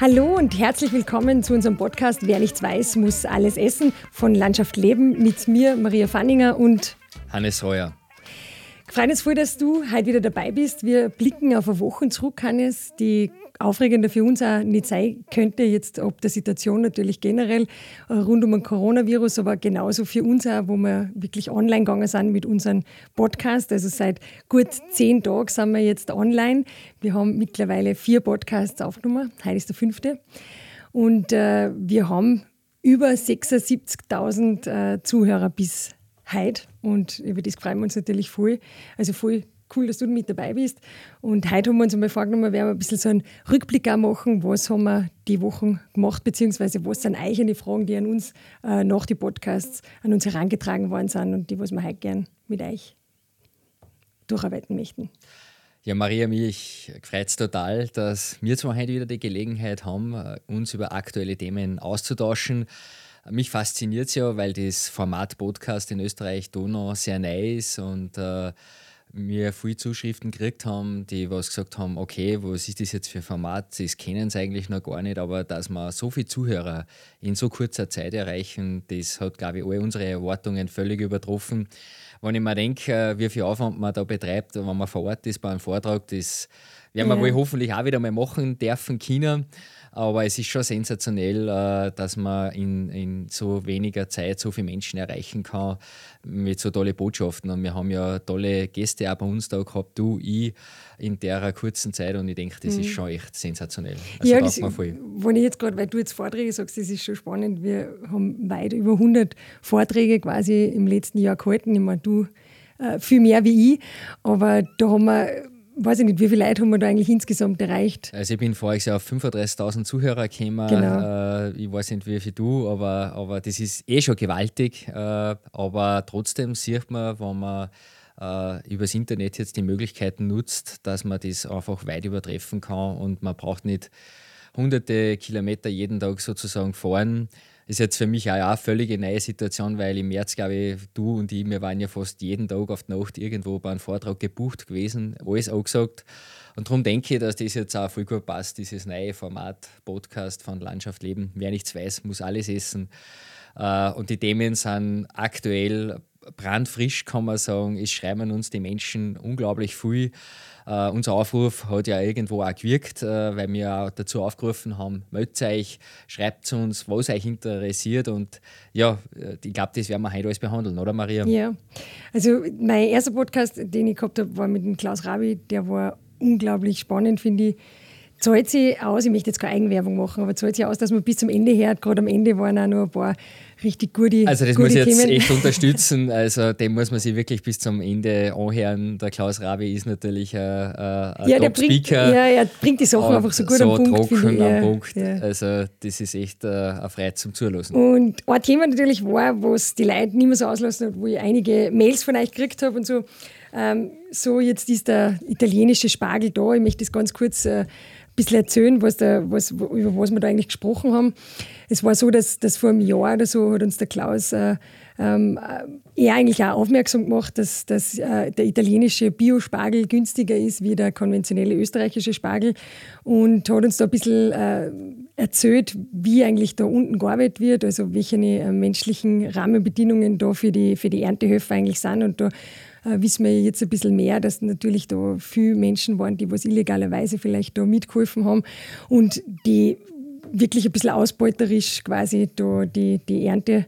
Hallo und herzlich willkommen zu unserem Podcast Wer nichts weiß, muss alles essen von Landschaft Leben mit mir, Maria Fanninger und Hannes Heuer. Freut uns voll, dass du heute wieder dabei bist. Wir blicken auf eine Woche zurück, Hannes, die aufregender für uns auch nicht sein könnte, jetzt ob der Situation natürlich generell rund um den Coronavirus, aber genauso für uns auch, wo wir wirklich online gegangen sind mit unserem Podcast. Also seit gut zehn Tagen sind wir jetzt online. Wir haben mittlerweile vier Podcasts aufgenommen. Heute ist der fünfte. Und äh, wir haben über 76.000 äh, Zuhörer bis heute. Und über das freuen wir uns natürlich voll. Also voll cool, dass du mit dabei bist. Und heute haben wir uns einmal vorgenommen, wir werden ein bisschen so einen Rückblick auch machen, was haben wir die Wochen gemacht, beziehungsweise was sind eigene Fragen, die an uns äh, nach den Podcasts an uns herangetragen worden sind und die, was wir heute gern mit euch durcharbeiten möchten. Ja, Maria, mich freut es total, dass wir zwar heute wieder die Gelegenheit haben, äh, uns über aktuelle Themen auszutauschen. Mich fasziniert es ja, weil das Format Podcast in Österreich Donau sehr neu ist und äh, wir viele Zuschriften gekriegt haben, die was gesagt haben, okay, was ist das jetzt für ein Format? Das kennen sie eigentlich noch gar nicht, aber dass wir so viele Zuhörer in so kurzer Zeit erreichen, das hat, glaube ich, alle unsere Erwartungen völlig übertroffen. Wenn ich mir denke, äh, wie viel Aufwand man da betreibt, wenn man vor Ort ist bei einem Vortrag, das werden wir ja. wohl hoffentlich auch wieder mal machen dürfen, China. Aber es ist schon sensationell, äh, dass man in, in so weniger Zeit so viele Menschen erreichen kann mit so tolle Botschaften. Und wir haben ja tolle Gäste auch bei uns da gehabt, du, ich, in der kurzen Zeit. Und ich denke, das mhm. ist schon echt sensationell. Also ja, das, wenn ich jetzt gerade, weil du jetzt Vorträge sagst, das ist schon spannend. Wir haben weit über 100 Vorträge quasi im letzten Jahr gehalten. Ich meine, du äh, viel mehr wie ich. Aber da haben wir weiß ich nicht, wie viele Leute haben wir da eigentlich insgesamt erreicht? Also ich bin voriges Jahr auf 35.000 Zuhörer gekommen. Genau. Äh, ich weiß nicht, wie viel du, aber, aber das ist eh schon gewaltig. Äh, aber trotzdem sieht man, wenn man äh, übers Internet jetzt die Möglichkeiten nutzt, dass man das einfach weit übertreffen kann und man braucht nicht hunderte Kilometer jeden Tag sozusagen fahren ist jetzt für mich auch eine völlige neue Situation, weil im März, glaube ich, du und ich, wir waren ja fast jeden Tag auf die Nacht irgendwo bei einem Vortrag gebucht gewesen, alles auch gesagt. Und darum denke ich, dass das jetzt auch voll gut passt, dieses neue Format Podcast von Landschaft Leben. Wer nichts weiß, muss alles essen. Äh, und die Themen sind aktuell brandfrisch, kann man sagen. Es schreiben uns die Menschen unglaublich viel. Uh, unser Aufruf hat ja irgendwo auch gewirkt, uh, weil wir auch dazu aufgerufen haben, meldet euch, schreibt uns, was euch interessiert und ja, äh, ich glaube, das werden wir heute alles behandeln, oder Maria? Ja, also mein erster Podcast, den ich gehabt habe, war mit dem Klaus Rabi, der war unglaublich spannend, finde ich zahlt sich aus, ich möchte jetzt keine Eigenwerbung machen, aber zahlt sich aus, dass man bis zum Ende hört. Gerade am Ende waren auch noch ein paar richtig gute Also das gute muss ich jetzt Themen. echt unterstützen. Also dem muss man sich wirklich bis zum Ende anhören. Der Klaus Rabi ist natürlich ein, ein ja, Top-Speaker. Ja, er bringt die Sachen einfach so gut so am Punkt. Trocken am Punkt. Ja. Also das ist echt äh, eine Freude zum Zulassen. Und ein Thema natürlich war, was die Leute nicht mehr so auslassen hat, wo ich einige Mails von euch gekriegt habe und so. Ähm, so, jetzt ist der italienische Spargel da. Ich möchte das ganz kurz äh, bisschen erzählen, was da, was, über was wir da eigentlich gesprochen haben. Es war so, dass, dass vor einem Jahr oder so hat uns der Klaus äh, ähm, er eigentlich auch aufmerksam gemacht, dass, dass äh, der italienische Biospargel günstiger ist wie der konventionelle österreichische Spargel und hat uns da ein bisschen äh, erzählt, wie eigentlich da unten gearbeitet wird, also welche äh, menschlichen Rahmenbedingungen da für die, für die Erntehöfe eigentlich sind und da äh, wissen wir jetzt ein bisschen mehr, dass natürlich da viele Menschen waren, die was illegalerweise vielleicht da mitgeholfen haben und die wirklich ein bisschen ausbeuterisch quasi da die, die Ernte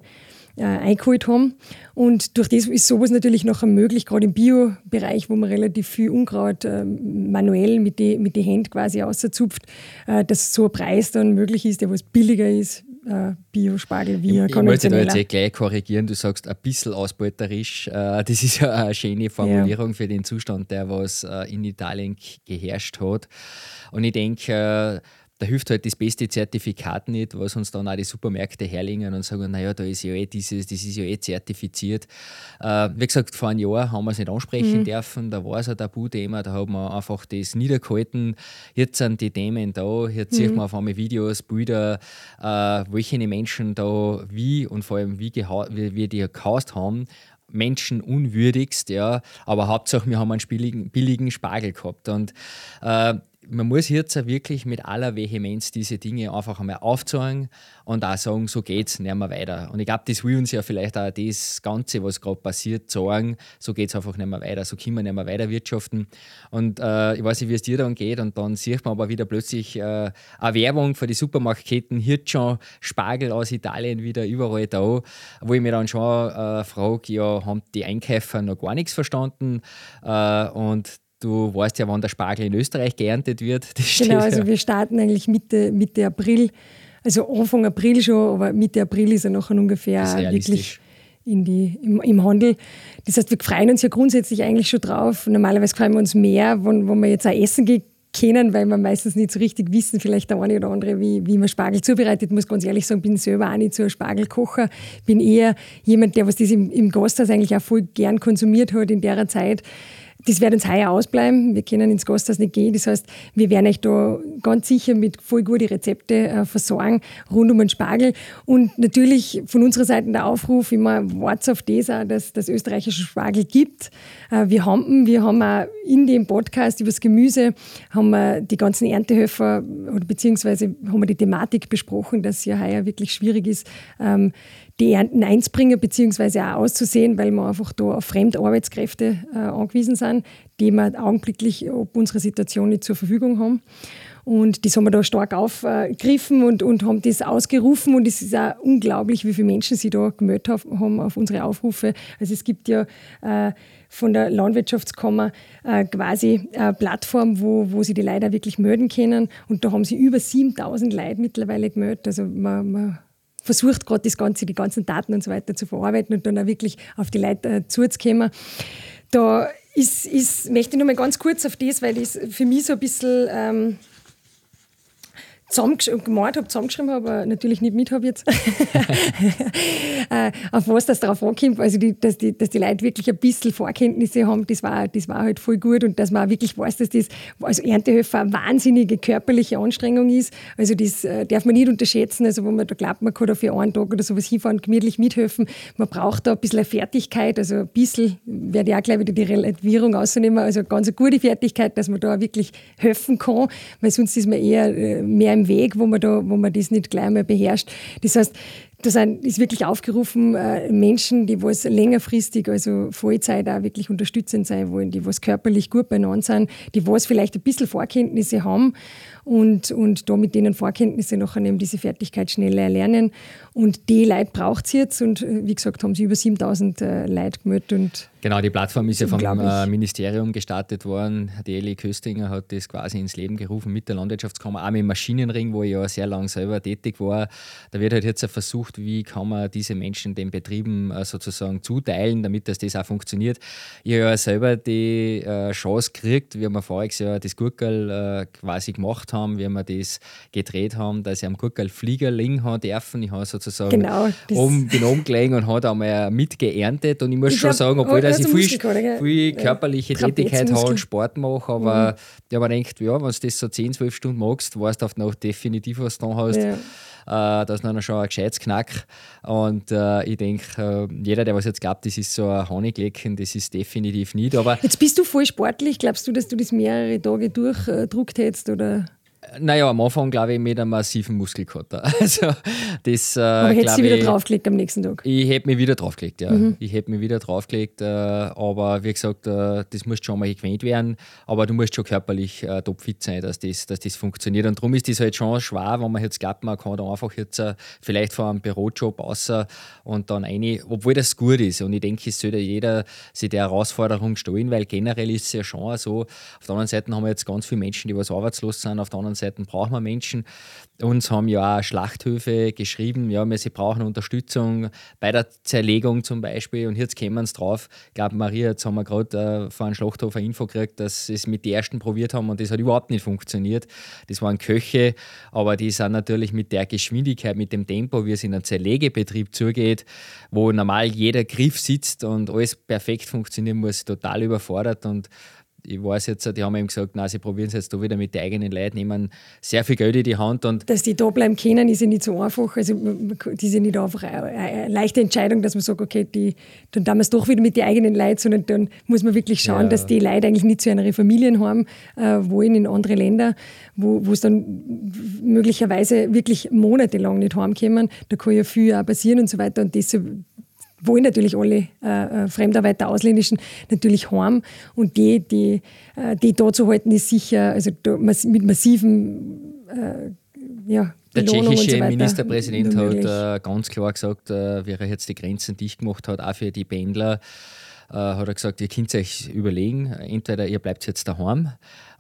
äh, eingeholt haben. Und durch das ist sowas natürlich nachher möglich, gerade im Bio-Bereich, wo man relativ viel Unkraut äh, manuell mit den mit die Händen quasi auszupft, äh, dass so ein Preis dann möglich ist, der was billiger ist äh, Bio-Spargel wie ein Ich wollte da jetzt eh gleich korrigieren, du sagst ein bisschen ausbeuterisch. Äh, das ist ja eine schöne Formulierung ja. für den Zustand, der was äh, in Italien geherrscht hat. Und ich denke, da hilft halt das beste Zertifikat nicht, was uns dann auch die Supermärkte herlegen und sagen, naja, da ist ja eh dieses, das ist ja eh zertifiziert. Äh, wie gesagt, vor einem Jahr haben wir es nicht ansprechen mhm. dürfen, da war es ein Tabuthema, da haben wir einfach das niedergehalten. Jetzt sind die Themen da, jetzt mhm. sieht man auf einmal Videos, Bilder, äh, welche Menschen da wie und vor allem wie, wie, wie die gehasst haben menschenunwürdigst, ja, aber Hauptsache wir haben einen billigen, billigen Spargel gehabt und äh, man muss jetzt wirklich mit aller Vehemenz diese Dinge einfach einmal aufzeigen und auch sagen, so geht's, nehmen wir weiter. Und ich glaube, das will uns ja vielleicht auch das Ganze, was gerade passiert, sagen, so geht es einfach nicht mehr weiter, so können wir nicht mehr weiter wirtschaften. Und äh, ich weiß nicht, wie es dir dann geht und dann sieht man aber wieder plötzlich äh, eine Werbung für die Supermarktketten, hier schon Spargel aus Italien wieder überall da, wo ich mir dann schon äh, frage, ja, haben die Einkäufer noch gar nichts verstanden? Äh, und Du weißt ja, wann der Spargel in Österreich geerntet wird. genau, also ja. wir starten eigentlich Mitte, Mitte April, also Anfang April schon, aber Mitte April ist er nachher ungefähr wirklich in die, im, im, Handel. Das heißt, wir freuen uns ja grundsätzlich eigentlich schon drauf. Normalerweise freuen wir uns mehr, wenn, wenn wir jetzt auch essen gehen können, weil wir meistens nicht so richtig wissen, vielleicht der eine oder andere, wie, wie man Spargel zubereitet. Ich muss ganz ehrlich sagen, bin selber auch nicht so ein Spargelkocher. Bin eher jemand, der was das im, im Gasthaus eigentlich auch voll gern konsumiert hat in der Zeit. Das wird uns heuer ausbleiben. Wir können ins Gasthaus nicht gehen. Das heißt, wir werden euch da ganz sicher mit voll guten Rezepte äh, versorgen rund um den Spargel. Und natürlich von unserer Seite der Aufruf immer wartet auf das auch, dass das österreichische Spargel gibt. Äh, wir haben, wir haben auch in dem Podcast über das Gemüse haben wir die ganzen Erntehöfer oder beziehungsweise haben wir die Thematik besprochen, dass ja heuer wirklich schwierig ist, ähm, die Ernten einzubringen bzw. auch auszusehen, weil wir einfach da auf Fremdarbeitskräfte äh, angewiesen sind, die wir augenblicklich ob unsere Situation nicht zur Verfügung haben. Und das haben wir da stark aufgegriffen und, und haben das ausgerufen. Und es ist auch unglaublich, wie viele Menschen sich da gemeldet haben auf unsere Aufrufe. Also es gibt ja äh, von der Landwirtschaftskammer äh, quasi eine Plattform, wo, wo sie die Leute wirklich melden können. Und da haben sie über 7000 Leute mittlerweile gemeldet. Also man, man versucht gerade das Ganze, die ganzen Daten und so weiter zu verarbeiten und dann auch wirklich auf die Leute äh, zuzukommen. Da ist, ist, möchte ich noch mal ganz kurz auf das, weil das für mich so ein bisschen ähm, gemalt habe, zusammengeschrieben habe, aber natürlich nicht mit habe jetzt, äh, auf was das darauf ankommt, also die, dass, die, dass die Leute wirklich ein bisschen Vorkenntnisse haben, das war, das war halt voll gut und dass man auch wirklich weiß, dass das als Erntehelfer eine wahnsinnige körperliche Anstrengung ist, also das äh, darf man nicht unterschätzen, also wo man da glaubt, man kann da für einen Tag oder sowas hinfahren, gemütlich mithelfen, man braucht da ein bisschen Fertigkeit, also ein bisschen, werde ich auch gleich wieder die Relativierung ausnehmen, also ganz eine gute Fertigkeit, dass man da wirklich helfen kann, weil sonst ist man eher äh, mehr im Weg, wo man, da, wo man das nicht gleich mal beherrscht. Das heißt, da ist wirklich aufgerufen, äh, Menschen, die was längerfristig, also Vollzeit auch wirklich unterstützend sein wollen, die was körperlich gut beieinander sind, die was vielleicht ein bisschen Vorkenntnisse haben und, und da mit denen Vorkenntnisse nachher eben diese Fertigkeit schneller erlernen. Und die Leute braucht es jetzt und äh, wie gesagt, haben sie über 7000 äh, Leute gemeldet und Genau, die Plattform ist ja vom äh, Ministerium gestartet worden. Die Eli Köstinger hat das quasi ins Leben gerufen mit der Landwirtschaftskammer, auch mit dem Maschinenring, wo ich ja sehr lange selber tätig war. Da wird halt jetzt versucht, wie kann man diese Menschen den Betrieben äh, sozusagen zuteilen, damit das, das auch funktioniert. Ich habe ja selber die äh, Chance gekriegt, wie wir voriges Jahr das Gurkel quasi gemacht haben, wie wir das gedreht haben, dass ich am Gurkel Flieger liegen haben dürfen. Ich habe sozusagen genau, oben, bin oben gelegen und habe einmal mitgeerntet und ich muss ich schon glaub, sagen, obwohl das dass ich viel, viel körperliche ja, Tätigkeit habe und Sport mache, aber mhm. ich habe gedacht, ja, wenn du das so 10, 12 Stunden magst, weißt du noch definitiv, was du da hast. Ja. Äh, das ist noch schon ein gescheites Knack. Und äh, ich denke, äh, jeder, der was jetzt glaubt, das ist so ein Honiglecken, das ist definitiv nicht. Aber jetzt bist du voll sportlich. Glaubst du, dass du das mehrere Tage durchdruckt hättest? Oder? Naja, am Anfang glaube ich mit einem massiven Muskelkater. Also, das, äh, Aber hättest du wieder draufgelegt am nächsten Tag? Ich hätte mich wieder draufgelegt, ja. Mhm. Ich hätte mich wieder draufgelegt. Äh, aber wie gesagt, äh, das muss schon mal gewöhnt werden. Aber du musst schon körperlich äh, topfit sein, dass das, dass das funktioniert. Und darum ist das halt schon schwer, wenn man jetzt glaubt, man kann da einfach jetzt äh, vielleicht von einem Bürojob außer und dann eine, obwohl das gut ist. Und ich denke, es sollte jeder sich der Herausforderung stellen, weil generell ist es ja schon so. Auf der anderen Seite haben wir jetzt ganz viele Menschen, die was arbeitslos sind. Auf der anderen Seite Seite brauchen wir Menschen. Uns haben ja auch Schlachthöfe geschrieben, ja, sie brauchen Unterstützung bei der Zerlegung zum Beispiel. Und jetzt kämen wir drauf. Ich glaube, Maria, jetzt haben wir gerade äh, vor einem Schlachthof eine Info gekriegt, dass sie es mit den ersten probiert haben und das hat überhaupt nicht funktioniert. Das waren Köche, aber die sind natürlich mit der Geschwindigkeit, mit dem Tempo, wie es in einem Zerlegebetrieb zugeht, wo normal jeder Griff sitzt und alles perfekt funktionieren muss, total überfordert. Und ich weiß jetzt, die haben eben gesagt, nein, sie probieren es jetzt da wieder mit den eigenen Leuten, nehmen sehr viel Geld in die Hand. Und dass die da bleiben können, ist ja nicht so einfach. Also, die ist ja nicht einfach eine leichte Entscheidung, dass man sagt, okay, die, dann tun wir es doch wieder mit den eigenen Leuten, sondern dann muss man wirklich schauen, ja. dass die Leute eigentlich nicht zu einer Familienheim äh, wollen in andere Länder, wo es dann möglicherweise wirklich monatelang nicht heimkommen. Da kann ja viel auch passieren und so weiter. Und das wollen natürlich alle äh, äh, Fremdarbeiter, Ausländischen natürlich heim. Und die, die, äh, die da zu halten, ist sicher also mit massiven äh, ja, der tschechische so Ministerpräsident hat äh, ganz klar gesagt, äh, wie er jetzt die Grenzen dicht gemacht hat, auch für die Pendler, äh, hat er gesagt, ihr könnt euch überlegen, entweder ihr bleibt jetzt daheim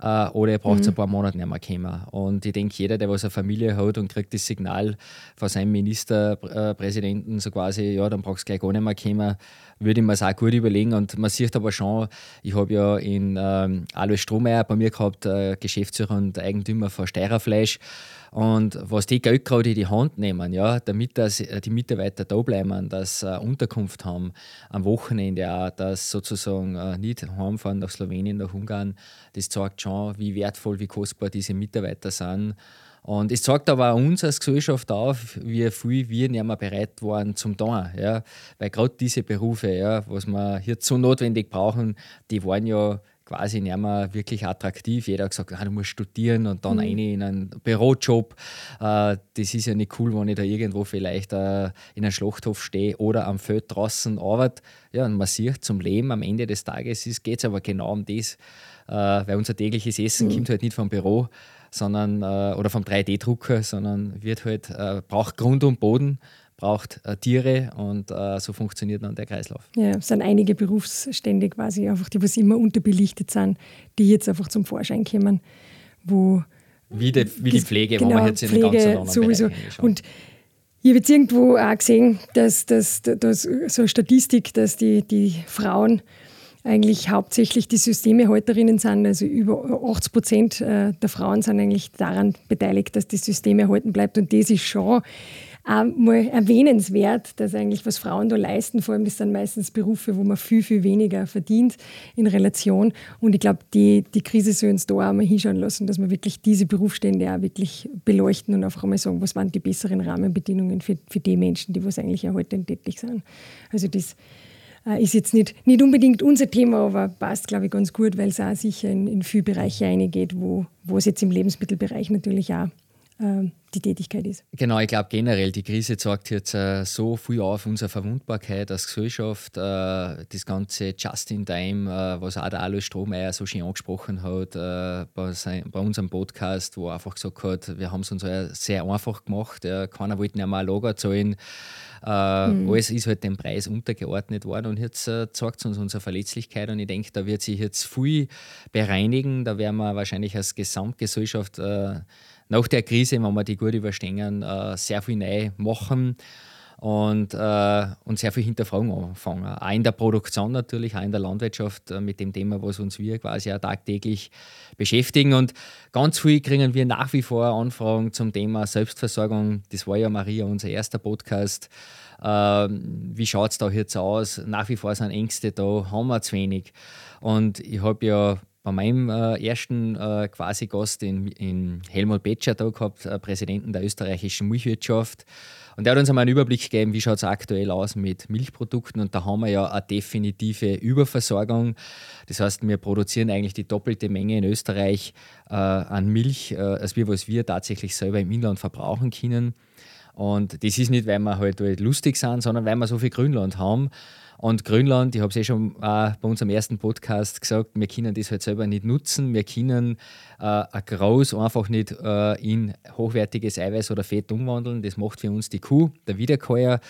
äh, oder ihr braucht mhm. ein paar Monate nicht mehr kommen. Und ich denke, jeder, der was eine Familie hat und kriegt das Signal von seinem Ministerpräsidenten, so quasi, ja, dann brauchst du gleich gar nicht mehr kommen, würde ich mir das auch gut überlegen. Und man sieht aber schon, ich habe ja in ähm, Alois Strohmeier bei mir gehabt, äh, Geschäftsführer und Eigentümer von Steirerfleisch. Und was die Geld gerade in die Hand nehmen, ja, damit dass die Mitarbeiter da bleiben, dass sie Unterkunft haben, am Wochenende auch, dass sozusagen äh, nicht heimfahren nach Slowenien, nach Ungarn, das zeigt schon, wie wertvoll, wie kostbar diese Mitarbeiter sind. Und es zeigt aber auch uns als Gesellschaft auf, wie viel wir nicht mehr bereit waren zum tun. Ja? Weil gerade diese Berufe, ja, was wir hier so notwendig brauchen, die waren ja quasi nicht mehr wirklich attraktiv. Jeder hat gesagt, ah, du musst studieren und dann mhm. eine in einen Bürojob. Äh, das ist ja nicht cool, wenn ich da irgendwo vielleicht äh, in einem Schlachthof stehe oder am Feld draußen arbeite. Ja, und man sieht zum Leben am Ende des Tages geht es aber genau um das, äh, weil unser tägliches Essen mhm. kommt halt nicht vom Büro sondern, oder vom 3D-Drucker, sondern wird halt, braucht Grund und Boden braucht äh, Tiere und äh, so funktioniert dann der Kreislauf. Ja, es sind einige Berufsstände quasi, einfach die, was immer unterbelichtet sind, die jetzt einfach zum Vorschein kommen, wo wie die, wie die Pflege, genau, wo man jetzt in Pflege, ganz anderen sowieso. Und ich habe jetzt irgendwo auch gesehen, dass, dass, dass so eine Statistik, dass die, die Frauen eigentlich hauptsächlich die Systemehalterinnen sind. Also über 80 Prozent äh, der Frauen sind eigentlich daran beteiligt, dass das System erhalten bleibt. Und das ist schon mal erwähnenswert, dass eigentlich was Frauen da leisten, vor allem das sind meistens Berufe, wo man viel, viel weniger verdient in Relation. Und ich glaube, die, die Krise soll uns da auch mal hinschauen lassen, dass wir wirklich diese Berufsstände auch wirklich beleuchten und einfach einmal sagen, was waren die besseren Rahmenbedingungen für, für die Menschen, die was eigentlich erhalten tätig sind. Also das äh, ist jetzt nicht, nicht unbedingt unser Thema, aber passt, glaube ich, ganz gut, weil es auch sicher in, in viele Bereiche eingeht, wo, wo es jetzt im Lebensmittelbereich natürlich auch ähm, die Tätigkeit ist. Genau, ich glaube generell, die Krise zeigt jetzt äh, so viel auf unsere Verwundbarkeit als Gesellschaft. Äh, das ganze Just-in-Time, äh, was auch der Alois Strohmeier so schön angesprochen hat äh, bei, sein, bei, unserem Podcast, wo er einfach gesagt hat, wir haben es uns sehr einfach gemacht. Keiner wollte nicht mehr ein Lager zahlen. Äh, mhm. Alles ist halt dem Preis untergeordnet worden und jetzt äh, zeigt es uns unsere Verletzlichkeit und ich denke, da wird sich jetzt viel bereinigen. Da werden wir wahrscheinlich als Gesamtgesellschaft nach der Krise, wenn wir die gut überstehen, äh, sehr viel neu machen und, äh, und sehr viel hinterfragen anfangen. Auch in der Produktion natürlich, auch in der Landwirtschaft äh, mit dem Thema, was uns wir quasi auch tagtäglich beschäftigen. Und ganz viel kriegen wir nach wie vor Anfragen zum Thema Selbstversorgung. Das war ja Maria, unser erster Podcast. Ähm, wie schaut es da jetzt aus? Nach wie vor sind Ängste da, haben wir zu wenig. Und ich habe ja bei meinem äh, ersten äh, quasi Gast in, in Helmut Betscher da gehabt, äh, Präsidenten der österreichischen Milchwirtschaft. Und der hat uns einmal einen Überblick gegeben, wie schaut es aktuell aus mit Milchprodukten. Und da haben wir ja eine definitive Überversorgung. Das heißt, wir produzieren eigentlich die doppelte Menge in Österreich äh, an Milch, äh, als wir, was wir tatsächlich selber im Inland verbrauchen können. Und das ist nicht, weil wir halt, halt lustig sind, sondern weil wir so viel Grünland haben. Und Grönland, ich habe es eh schon äh, bei unserem ersten Podcast gesagt, wir können das halt selber nicht nutzen. Wir können äh, ein Graus einfach nicht äh, in hochwertiges Eiweiß oder Fett umwandeln. Das macht für uns die Kuh, der Wiederkäuer.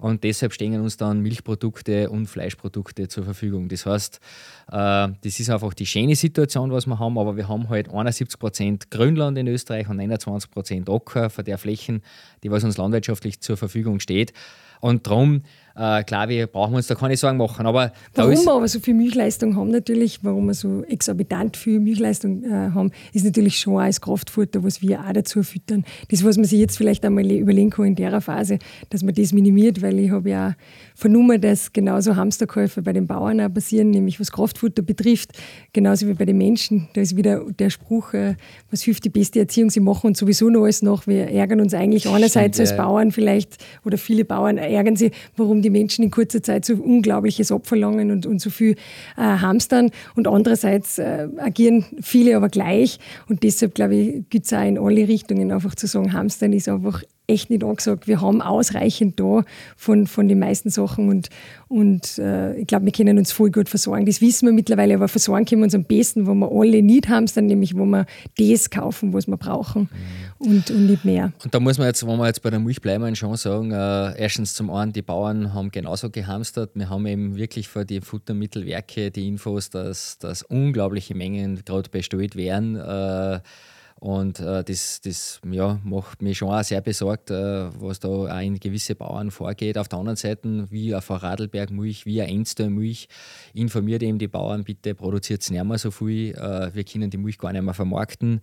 und deshalb stehen uns dann Milchprodukte und Fleischprodukte zur Verfügung. Das heißt, äh, das ist einfach die schöne Situation, was wir haben, aber wir haben halt 71 Prozent Grünland in Österreich und 21 Prozent Acker von der Flächen, die was uns landwirtschaftlich zur Verfügung steht. Und darum äh, glaube ich, brauchen wir uns da keine Sorgen machen. Aber warum wir aber so viel Milchleistung haben natürlich, warum wir so exorbitant viel Milchleistung äh, haben, ist natürlich schon als Kraftfutter, was wir auch dazu füttern. Das, was man sich jetzt vielleicht einmal überlegen kann in der Phase, dass man das minimiert, weil ich habe ja vernommen, dass genauso Hamsterkäufe bei den Bauern auch passieren, nämlich was Kraftfutter betrifft, genauso wie bei den Menschen. Da ist wieder der Spruch, äh, was hilft die beste Erziehung, sie machen uns sowieso noch alles nach. Wir ärgern uns eigentlich einerseits Stimmt, als Bauern vielleicht, oder viele Bauern ärgern sie, warum die Menschen in kurzer Zeit so unglaubliches Opferlangen und, und so viel äh, hamstern. Und andererseits äh, agieren viele aber gleich. Und deshalb, glaube ich, gibt es auch in alle Richtungen einfach zu sagen, hamstern ist einfach echt nicht angesagt. Wir haben ausreichend da von, von den meisten Sachen und, und äh, ich glaube, wir können uns voll gut versorgen. Das wissen wir mittlerweile, aber versorgen können wir uns am besten, wo wir alle nicht haben, dann nämlich, wo wir das kaufen, was wir brauchen und, und nicht mehr. Und da muss man jetzt, wenn wir jetzt bei der Milch bleiben, schon sagen, äh, erstens zum einen, die Bauern haben genauso gehamstert. Wir haben eben wirklich vor die Futtermittelwerke die Infos, dass, dass unglaubliche Mengen gerade bestellt werden. Äh, und äh, das, das ja, macht mich schon auch sehr besorgt, äh, was da auch in gewisse Bauern vorgeht. Auf der anderen Seite, wie auf Radlberg Milch, wie ein Enster Milch, informiert eben die Bauern, bitte produziert es nicht mehr so viel, äh, wir können die Milch gar nicht mehr vermarkten.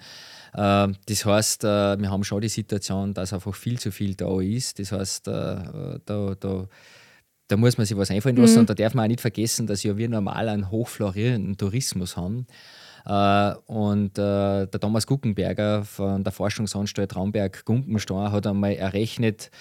Äh, das heißt, äh, wir haben schon die Situation, dass einfach viel zu viel da ist. Das heißt, äh, da, da da muss man sich was einfallen lassen. Mhm. Und da darf man auch nicht vergessen, dass ja wir normal einen hochflorierenden Tourismus haben. Äh, und äh, der Thomas Guckenberger von der Forschungsanstalt Raumberg-Gumpenstein hat einmal errechnet,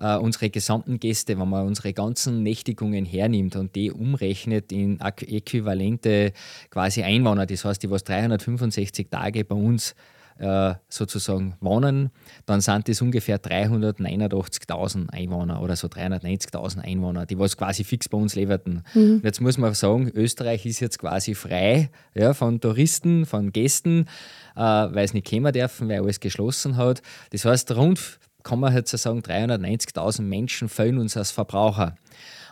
Uh, unsere gesamten Gäste, wenn man unsere ganzen Nächtigungen hernimmt und die umrechnet in äquivalente quasi Einwohner, das heißt, die was 365 Tage bei uns äh, sozusagen wohnen, dann sind das ungefähr 389.000 Einwohner oder so 390.000 Einwohner, die was quasi fix bei uns lebten. Mhm. jetzt muss man sagen, Österreich ist jetzt quasi frei ja, von Touristen, von Gästen, äh, weil es nicht kommen dürfen, weil alles geschlossen hat. Das heißt, rund kann man jetzt sagen, 390.000 Menschen fehlen uns als Verbraucher.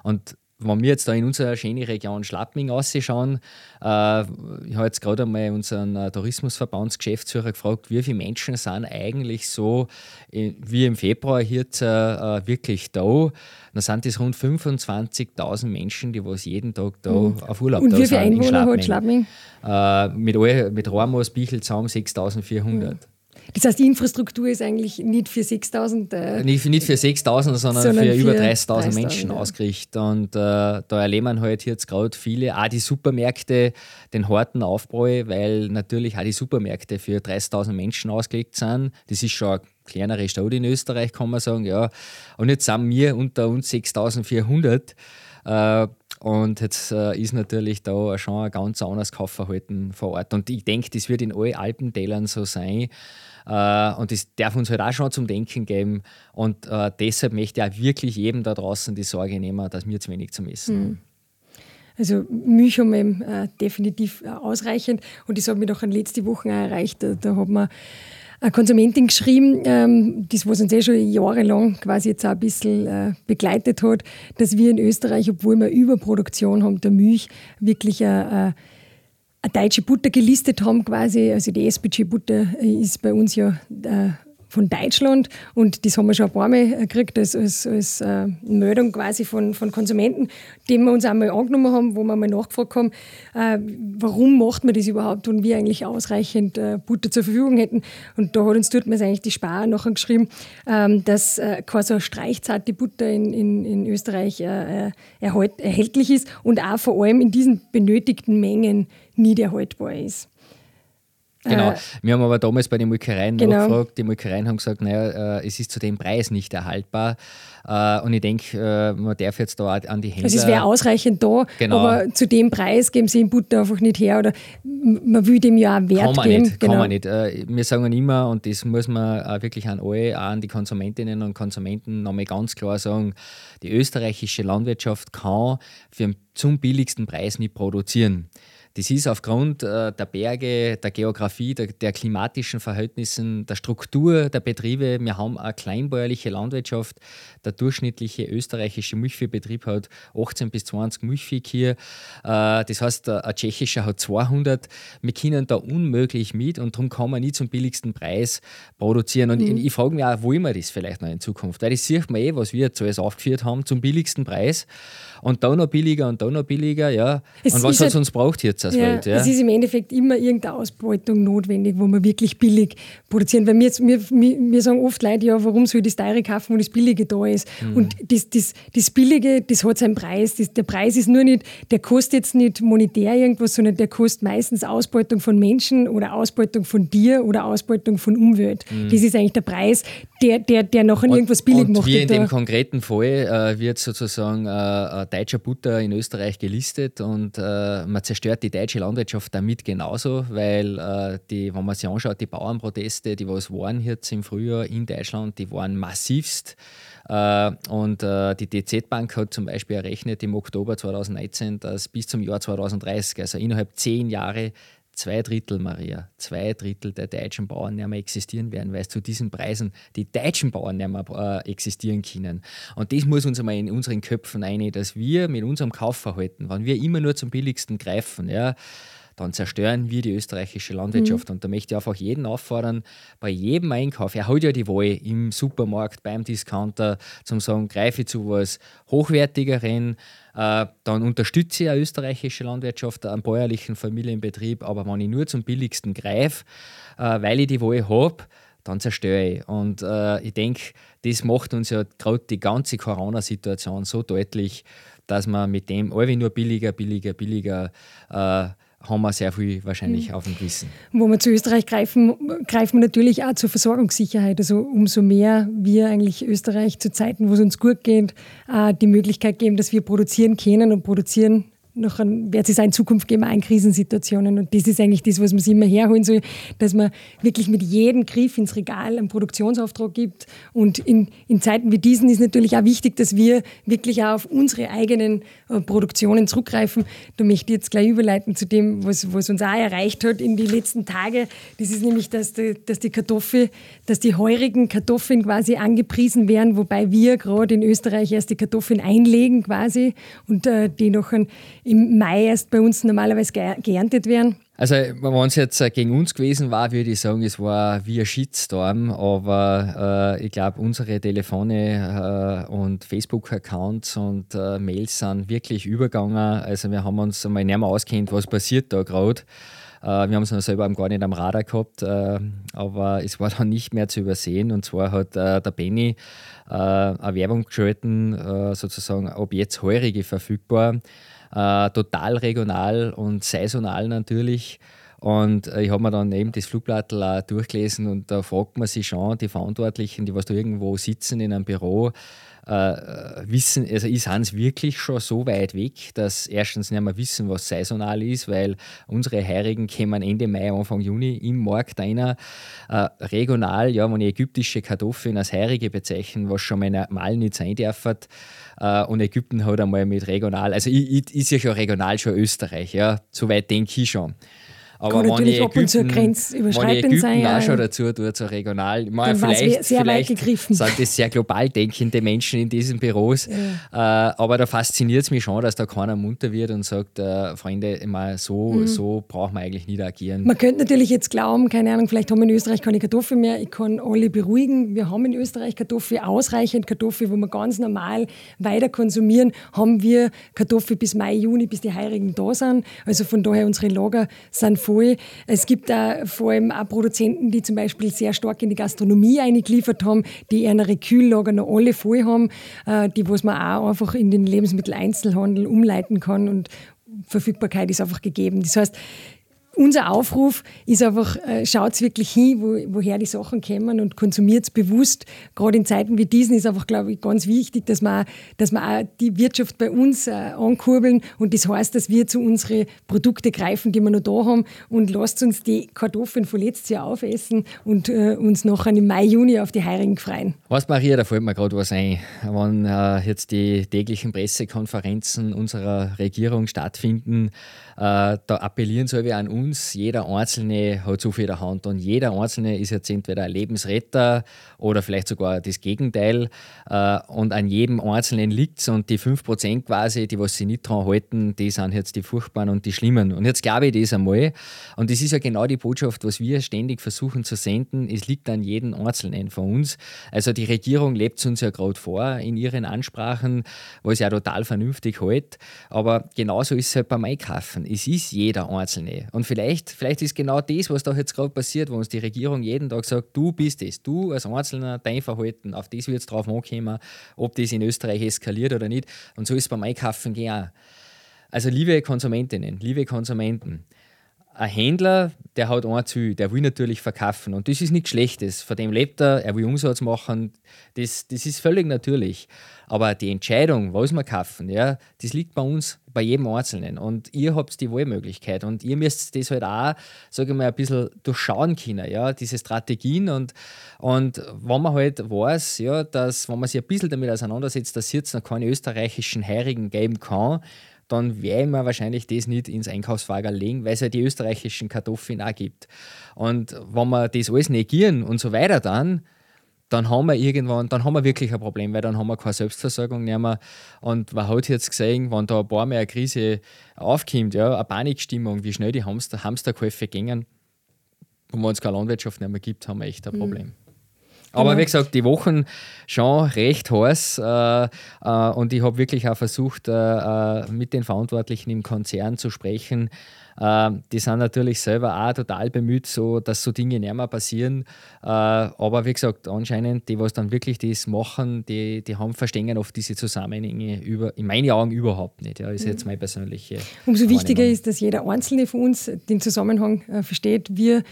Und wenn wir jetzt da in unserer schönen Region Schlappming ausschauen, äh, ich habe jetzt gerade einmal unseren äh, Tourismusverbandsgeschäftsführer gefragt, wie viele Menschen sind eigentlich so äh, wie im Februar hier äh, wirklich da. Dann sind das rund 25.000 Menschen, die was jeden Tag da mhm. auf Urlaub Und da wie viele Einwohner hat Schlappming? Äh, mit, mit Ramos, Bichel zusammen 6.400. Mhm. Das heißt, die Infrastruktur ist eigentlich nicht für 6000. Äh, nicht, nicht, für 6000, sondern, sondern, für, für über 30.000 Menschen ja. ausgerichtet. Und äh, da erleben wir halt jetzt gerade viele, auch die Supermärkte, den harten Aufbau, weil natürlich auch die Supermärkte für 30.000 Menschen ausgelegt sind. Das ist schon eine kleinere Stadt in Österreich, kann man sagen. ja. Und jetzt sind wir unter uns 6400. Äh, und jetzt äh, ist natürlich da schon ein ganz anderes Kaufverhalten vor Ort. Und ich denke, das wird in allen Alpentälern so sein. Äh, und das darf uns halt auch schon zum Denken geben. Und äh, deshalb möchte ich auch wirklich jedem da draußen die Sorge nehmen, dass wir zu wenig zum Essen mhm. Also Milch haben wir eben, äh, definitiv äh, ausreichend. Und das hat mich doch an letzte Woche erreicht. Da, da hat man eine Konsumentin geschrieben, ähm, das was uns eh schon jahrelang quasi jetzt auch ein bisschen äh, begleitet hat, dass wir in Österreich, obwohl wir Überproduktion haben der Milch, wirklich eine, eine deutsche Butter gelistet haben quasi. Also die SPG-Butter ist bei uns ja äh, von Deutschland und das haben wir schon ein paar Mal gekriegt als, als, als äh, Meldung quasi von, von Konsumenten, die wir uns einmal angenommen haben, wo wir mal nachgefragt haben, äh, warum macht man das überhaupt und wir eigentlich ausreichend äh, Butter zur Verfügung hätten. Und da hat uns man eigentlich die Sparer nachher geschrieben, ähm, dass äh, quasi eine streichzarte Butter in, in, in Österreich äh, äh, erhalt, erhältlich ist und auch vor allem in diesen benötigten Mengen nicht erhaltbar ist. Genau. Wir haben aber damals bei den Molkereien genau. nachgefragt. Die Molkereien haben gesagt, naja, äh, es ist zu dem Preis nicht erhaltbar. Äh, und ich denke, äh, man darf jetzt da an die Händler... Also es wäre ausreichend da, genau. aber zu dem Preis geben sie den Butter einfach nicht her oder man will dem ja auch Wert kann man geben. Nicht, genau. Kann man nicht. Wir sagen immer, und das muss man wirklich an alle, auch an die Konsumentinnen und Konsumenten nochmal ganz klar sagen, die österreichische Landwirtschaft kann für zum billigsten Preis nicht produzieren. Das ist aufgrund äh, der Berge, der Geografie, der, der, klimatischen Verhältnissen, der Struktur der Betriebe. Wir haben eine kleinbäuerliche Landwirtschaft. Der durchschnittliche österreichische Milchviehbetrieb hat 18 bis 20 Milchviehkühe. Äh, das heißt, ein tschechischer hat 200. Wir können da unmöglich mit und darum kann man nie zum billigsten Preis produzieren. Und mhm. ich, ich frage mich auch, wollen wir das vielleicht noch in Zukunft? Weil das sieht man eh, was wir jetzt alles aufgeführt haben, zum billigsten Preis. Und da noch billiger und da noch billiger, ja. Es und was hat es uns braucht jetzt als ja. Es ist im Endeffekt immer irgendeine Ausbeutung notwendig, wo wir wirklich billig produzieren. Weil wir, wir, wir sagen oft Leute, ja, warum soll ich das teure kaufen, wo das Billige da ist? Mhm. Und das, das, das Billige, das hat seinen Preis. Das, der Preis ist nur nicht, der kostet jetzt nicht monetär irgendwas, sondern der kostet meistens Ausbeutung von Menschen oder Ausbeutung von dir oder Ausbeutung von Umwelt. Mhm. Das ist eigentlich der Preis, der, der, der nachher irgendwas billig und macht. Wie in dem konkreten Fall äh, wird sozusagen äh, deutscher Butter in Österreich gelistet und äh, man zerstört die deutsche Landwirtschaft damit genauso, weil äh, die, wenn man sich anschaut, die Bauernproteste, die was waren jetzt im Frühjahr in Deutschland, die waren massivst. Äh, und äh, die DZ Bank hat zum Beispiel errechnet im Oktober 2019, dass bis zum Jahr 2030, also innerhalb zehn Jahre, zwei Drittel, Maria, zwei Drittel der deutschen Bauern nicht mehr existieren werden, weil zu diesen Preisen die deutschen Bauern nicht mehr äh, existieren können. Und das muss uns einmal in unseren Köpfen ein, dass wir mit unserem Kaufverhalten, wenn wir immer nur zum billigsten greifen, ja, dann zerstören wir die österreichische Landwirtschaft. Mhm. Und da möchte ich einfach jeden auffordern, bei jedem Einkauf, er hat ja die Wahl im Supermarkt, beim Discounter, zum sagen, greife ich zu was Hochwertigeren, äh, dann unterstütze ich eine österreichische Landwirtschaft, einen bäuerlichen Familienbetrieb, aber wenn ich nur zum billigsten greife, äh, weil ich die Wahl habe, dann zerstöre ich. Und äh, ich denke, das macht uns ja gerade die ganze Corona-Situation so deutlich, dass man mit dem alle nur billiger, billiger, billiger äh, haben wir sehr viel wahrscheinlich mhm. auf dem Gewissen. Wo wir zu Österreich greifen, greifen wir natürlich auch zur Versorgungssicherheit. Also umso mehr wir eigentlich Österreich zu Zeiten, wo es uns gut geht, die Möglichkeit geben, dass wir produzieren können und produzieren noch wird es auch in Zukunft geben, auch in Krisensituationen. Und das ist eigentlich das, was man sich immer herholen soll, dass man wirklich mit jedem Griff ins Regal einen Produktionsauftrag gibt. Und in, in Zeiten wie diesen ist natürlich auch wichtig, dass wir wirklich auch auf unsere eigenen äh, Produktionen zurückgreifen. Da möchte ich jetzt gleich überleiten zu dem, was, was uns auch erreicht hat in den letzten Tagen. Das ist nämlich, dass die, dass die Kartoffel, dass die heurigen Kartoffeln quasi angepriesen werden, wobei wir gerade in Österreich erst die Kartoffeln einlegen quasi und äh, die noch ein im Mai erst bei uns normalerweise geerntet werden. Also, wenn es jetzt äh, gegen uns gewesen war, würde ich sagen, es war wie ein Shitstorm, aber äh, ich glaube, unsere Telefone äh, und Facebook-Accounts und äh, Mails sind wirklich übergegangen. Also, wir haben uns einmal nicht mehr auskennt, was passiert da gerade. Äh, wir haben es noch selber gar nicht am Radar gehabt, äh, aber es war dann nicht mehr zu übersehen. Und zwar hat der Benny eine Werbung geschalten, sozusagen, ob jetzt Heurige verfügbar äh, total regional und saisonal natürlich. Und äh, ich habe mir dann eben das Flugblatt durchgelesen und da fragt man sich schon, die Verantwortlichen, die was da irgendwo sitzen in einem Büro, äh, wissen, also ist Hans wirklich schon so weit weg, dass erstens nicht mehr wissen, was saisonal ist, weil unsere Heurigen kommen Ende Mai, Anfang Juni im Markt einer. Äh, regional, ja, wenn ich ägyptische Kartoffeln als Heurige bezeichnen, was schon mal nicht sein darf, äh, und Ägypten hat einmal mit regional, also ich, ich, ist ja regional schon Österreich, ja, so weit denke ich schon. Aber Kann natürlich ab und zu grenzüberschreitend sein. Ja, auch schon dazu tut, so regional. Ich meine, vielleicht sehr vielleicht weit gegriffen. sind das sehr global denkende Menschen in diesen Büros. Ja. Äh, aber da fasziniert es mich schon, dass da keiner munter wird und sagt, äh, Freunde, immer so, mhm. so braucht man eigentlich nicht agieren. Man könnte natürlich jetzt glauben, keine Ahnung, vielleicht haben wir in Österreich keine Kartoffeln mehr. Ich kann alle beruhigen. Wir haben in Österreich Kartoffeln, ausreichend Kartoffeln, wo wir ganz normal weiter konsumieren. Haben wir Kartoffeln bis Mai, Juni, bis die Heurigen da sind. Also von daher, unsere Lager sind voll. Es gibt da vor allem auch Produzenten, die zum Beispiel sehr stark in die Gastronomie eingeliefert haben, die ihre Kühllager noch alle voll haben, äh, die was man auch einfach in den Lebensmitteleinzelhandel umleiten kann und Verfügbarkeit ist einfach gegeben. Das heißt, unser Aufruf ist einfach, äh, schaut wirklich hin, wo, woher die Sachen kommen und konsumiert bewusst. Gerade in Zeiten wie diesen ist einfach, glaube ich, ganz wichtig, dass wir, dass wir auch die Wirtschaft bei uns äh, ankurbeln. Und das heißt, dass wir zu unseren Produkten greifen, die wir noch da haben. Und lasst uns die Kartoffeln von letztes Jahr aufessen und äh, uns nachher im Mai, Juni auf die Heirigen freuen. Was, Maria, da fällt mir gerade was ein. Wenn äh, jetzt die täglichen Pressekonferenzen unserer Regierung stattfinden, äh, da appellieren soll wir an uns, jeder Einzelne hat so viel in der Hand und jeder Einzelne ist jetzt entweder ein Lebensretter oder vielleicht sogar das Gegenteil äh, und an jedem Einzelnen liegt es und die 5% quasi, die was sie nicht dran halten, die sind jetzt die furchtbaren und die schlimmen. Und jetzt glaube ich das einmal und das ist ja genau die Botschaft, was wir ständig versuchen zu senden, es liegt an jedem Einzelnen von uns. Also die Regierung lebt es uns ja gerade vor in ihren Ansprachen, was ja total vernünftig hält, aber genauso ist es halt beim Einkaufen es ist jeder Einzelne. Und vielleicht, vielleicht ist genau das, was da jetzt gerade passiert, wo uns die Regierung jeden Tag sagt, du bist es, du als Einzelner, dein Verhalten, auf das wird es drauf ankommen, ob das in Österreich eskaliert oder nicht. Und so ist es beim Einkaufen gehen. Also liebe Konsumentinnen, liebe Konsumenten, ein Händler, der hat ein Ziel, der will natürlich verkaufen. Und das ist nichts Schlechtes. Von dem lebt er, er will Umsatz machen, das, das ist völlig natürlich. Aber die Entscheidung, was wir kaufen, ja, das liegt bei uns, bei jedem Einzelnen. Und ihr habt die Wahlmöglichkeit. Und ihr müsst das halt auch, sage ich mal, ein bisschen durchschauen können, ja, diese Strategien. Und, und wenn man halt weiß, ja, dass, wenn man sich ein bisschen damit auseinandersetzt, dass es jetzt noch keine österreichischen Heirigen geben kann, dann werde ich wahrscheinlich das nicht ins Einkaufswagen legen, weil es ja die österreichischen Kartoffeln auch gibt. Und wenn wir das alles negieren und so weiter dann, dann haben wir irgendwann, dann haben wir wirklich ein Problem, weil dann haben wir keine Selbstversorgung mehr. Und man hat jetzt gesehen, wenn da ein paar Mal eine Krise aufkommt, ja, eine Panikstimmung, wie schnell die Hamster, Hamsterkäufe gingen, und wenn es keine Landwirtschaft mehr gibt, haben wir echt ein mhm. Problem. Mhm. Aber genau. wie gesagt, die Wochen schon recht heiß äh, äh, und ich habe wirklich auch versucht, äh, äh, mit den Verantwortlichen im Konzern zu sprechen. Ähm, die sind natürlich selber auch total bemüht, so, dass so Dinge nicht mehr passieren. Äh, aber wie gesagt, anscheinend, die, was dann wirklich das machen, die, die haben verstehen oft diese Zusammenhänge über, in meinen Augen überhaupt nicht. Ja, ist mhm. jetzt meine persönliche. Umso wichtiger ist, dass jeder Einzelne von uns den Zusammenhang äh, versteht. Wir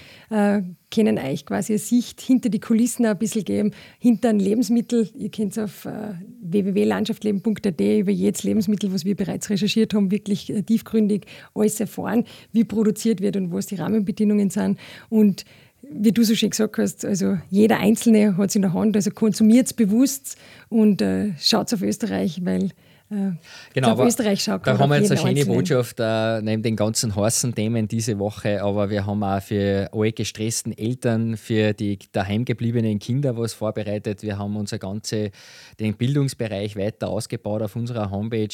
können euch quasi eine Sicht hinter die Kulissen ein bisschen geben, hinter ein Lebensmittel. Ihr könnt es auf äh, www.landschaftleben.at über jedes Lebensmittel, was wir bereits recherchiert haben, wirklich äh, tiefgründig alles erfahren wie produziert wird und was die Rahmenbedingungen sind. Und wie du so schön gesagt hast, also jeder Einzelne hat es in der Hand, also konsumiert es bewusst und äh, schaut auf Österreich, weil genau, aber Österreich schaut da haben wir jetzt eine schöne Botschaft äh, neben den ganzen heißen Themen diese Woche, aber wir haben auch für alle gestressten Eltern, für die daheimgebliebenen Kinder was vorbereitet. Wir haben unser ganze, den Bildungsbereich weiter ausgebaut auf unserer Homepage.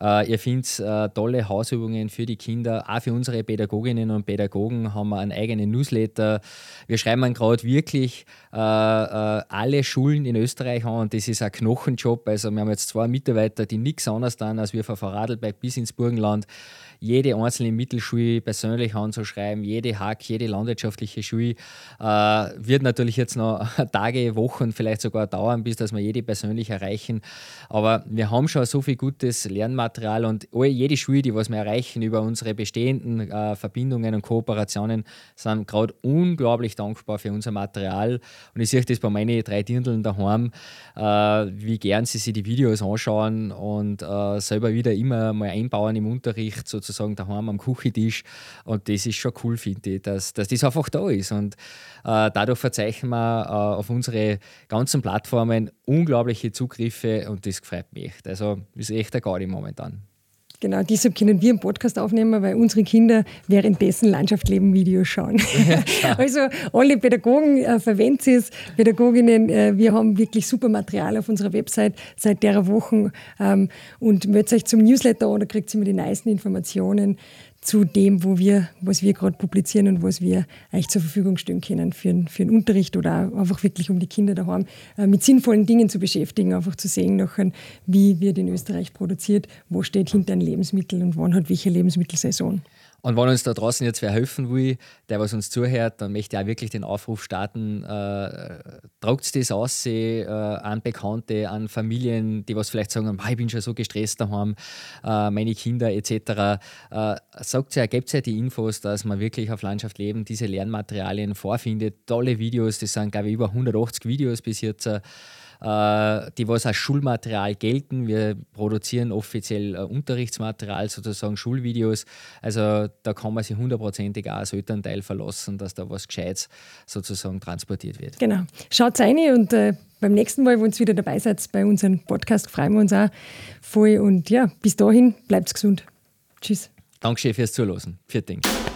Äh, ihr findet äh, tolle Hausübungen für die Kinder, auch für unsere Pädagoginnen und Pädagogen haben wir einen eigenen Newsletter. Wir schreiben gerade wirklich äh, äh, alle Schulen in Österreich an und das ist ein Knochenjob. Also wir haben jetzt zwei Mitarbeiter, die nichts anderes tun, als wir von Vorarlberg bis ins Burgenland jede einzelne Mittelschule persönlich anzuschreiben, jede Hack, jede landwirtschaftliche Schule. Äh, wird natürlich jetzt noch Tage, Wochen, vielleicht sogar dauern, bis dass wir jede persönlich erreichen. Aber wir haben schon so viel gutes Lernmaterial und jede Schule, die was wir erreichen über unsere bestehenden äh, Verbindungen und Kooperationen, sind gerade unglaublich dankbar für unser Material. Und ich sehe das bei meinen drei Dirndeln daheim, äh, wie gern sie sich die Videos anschauen und äh, selber wieder immer mal einbauen im Unterricht sozusagen sozusagen daheim am Küchentisch. Und das ist schon cool, finde ich, dass, dass das einfach da ist. Und äh, dadurch verzeichnen wir äh, auf unsere ganzen Plattformen unglaubliche Zugriffe und das freut mich echt. Also ist echt ein Gaudi momentan. Genau, deshalb können wir einen Podcast aufnehmen, weil unsere Kinder währenddessen Landschaft leben Videos schauen. also alle Pädagogen äh, verwenden es, Pädagoginnen, äh, wir haben wirklich super Material auf unserer Website seit der Woche ähm, und meldet euch zum Newsletter oder kriegt ihr immer die neuesten Informationen zu dem, wo wir, was wir gerade publizieren und was wir euch zur Verfügung stellen können für, für den Unterricht oder einfach wirklich um die Kinder daheim äh, mit sinnvollen Dingen zu beschäftigen, einfach zu sehen nachher, wie wird in Österreich produziert, wo steht hinter ein Lebensmittel und wann hat welche Lebensmittelsaison. Und wenn uns da draußen jetzt wer helfen will, der was uns zuhört, dann möchte ich auch wirklich den Aufruf starten, äh, druckt das aus äh, an Bekannte, an Familien, die was vielleicht sagen, ich bin schon so gestresst daheim, äh, meine Kinder etc. Äh, sagt ja, gebt ja die Infos, dass man wirklich auf Landschaft leben diese Lernmaterialien vorfindet. Tolle Videos, das sind glaube ich über 180 Videos bis jetzt. Äh, die was als Schulmaterial gelten. Wir produzieren offiziell äh, Unterrichtsmaterial, sozusagen Schulvideos. Also da kann man sich hundertprozentig auch als Elternteil verlassen, dass da was Gescheites sozusagen transportiert wird. Genau. Schaut rein und äh, beim nächsten Mal, wenn ihr wieder dabei seid bei unserem Podcast, freuen wir uns auch voll. Und ja, bis dahin, bleibt gesund. Tschüss. Dankeschön fürs Zuhören. Vielen Dank.